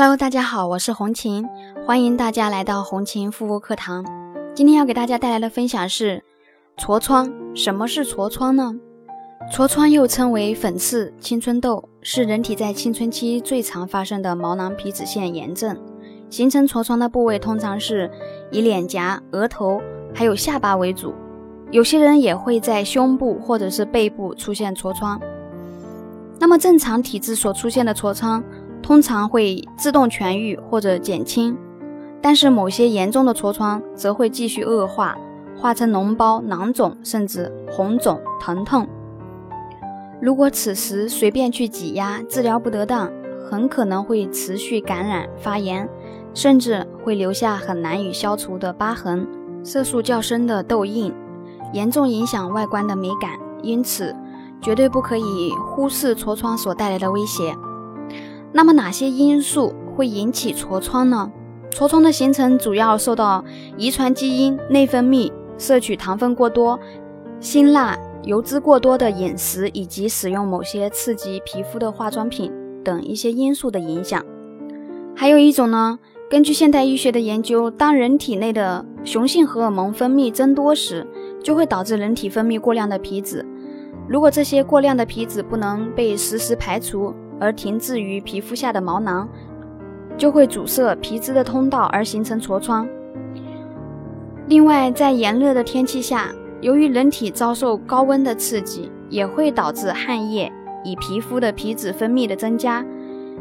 Hello，大家好，我是红琴，欢迎大家来到红琴护肤课堂。今天要给大家带来的分享是痤疮。什么是痤疮呢？痤疮又称为粉刺、青春痘，是人体在青春期最常发生的毛囊皮脂腺炎症。形成痤疮的部位通常是以脸颊、额头还有下巴为主，有些人也会在胸部或者是背部出现痤疮。那么正常体质所出现的痤疮。通常会自动痊愈或者减轻，但是某些严重的痤疮则会继续恶化，化成脓包、囊肿，甚至红肿疼痛。如果此时随便去挤压，治疗不得当，很可能会持续感染发炎，甚至会留下很难以消除的疤痕、色素较深的痘印，严重影响外观的美感。因此，绝对不可以忽视痤疮所带来的威胁。那么哪些因素会引起痤疮呢？痤疮的形成主要受到遗传基因、内分泌、摄取糖分过多、辛辣、油脂过多的饮食，以及使用某些刺激皮肤的化妆品等一些因素的影响。还有一种呢，根据现代医学的研究，当人体内的雄性荷尔蒙分泌增多时，就会导致人体分泌过量的皮脂。如果这些过量的皮脂不能被实时排除，而停滞于皮肤下的毛囊，就会阻塞皮脂的通道，而形成痤疮。另外，在炎热的天气下，由于人体遭受高温的刺激，也会导致汗液以皮肤的皮脂分泌的增加。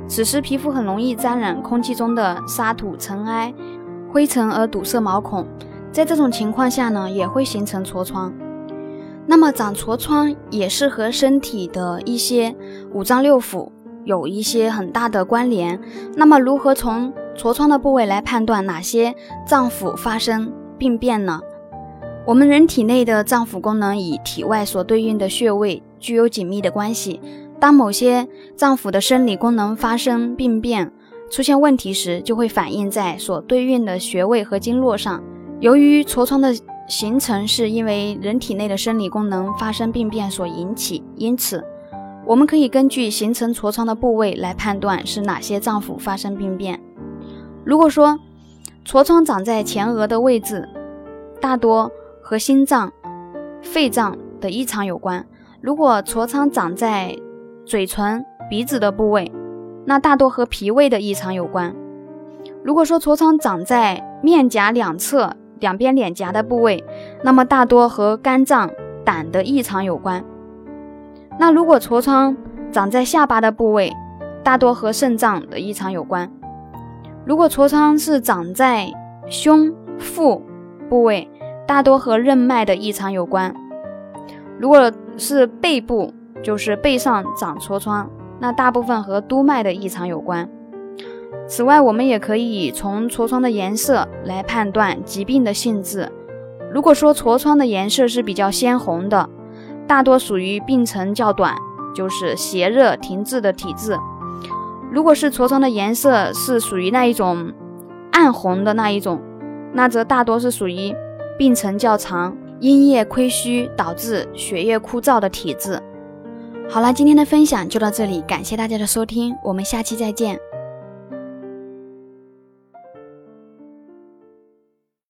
此时，皮肤很容易沾染空气中的沙土、尘埃、灰尘而堵塞毛孔。在这种情况下呢，也会形成痤疮。那么，长痤疮也是和身体的一些五脏六腑。有一些很大的关联。那么，如何从痤疮的部位来判断哪些脏腑发生病变呢？我们人体内的脏腑功能与体外所对应的穴位具有紧密的关系。当某些脏腑的生理功能发生病变、出现问题时，就会反映在所对应的穴位和经络上。由于痤疮的形成是因为人体内的生理功能发生病变所引起，因此。我们可以根据形成痤疮的部位来判断是哪些脏腑发生病变。如果说痤疮长在前额的位置，大多和心脏、肺脏的异常有关；如果痤疮长在嘴唇、鼻子的部位，那大多和脾胃的异常有关；如果说痤疮长在面颊两侧、两边脸颊的部位，那么大多和肝脏、胆的异常有关。那如果痤疮长在下巴的部位，大多和肾脏的异常有关；如果痤疮是长在胸腹部位，大多和任脉的异常有关；如果是背部，就是背上长痤疮，那大部分和督脉的异常有关。此外，我们也可以从痤疮的颜色来判断疾病的性质。如果说痤疮的颜色是比较鲜红的，大多属于病程较短，就是邪热停滞的体质。如果是痤疮的颜色是属于那一种暗红的那一种，那则大多是属于病程较长、阴液亏虚导致血液枯燥的体质。好了，今天的分享就到这里，感谢大家的收听，我们下期再见。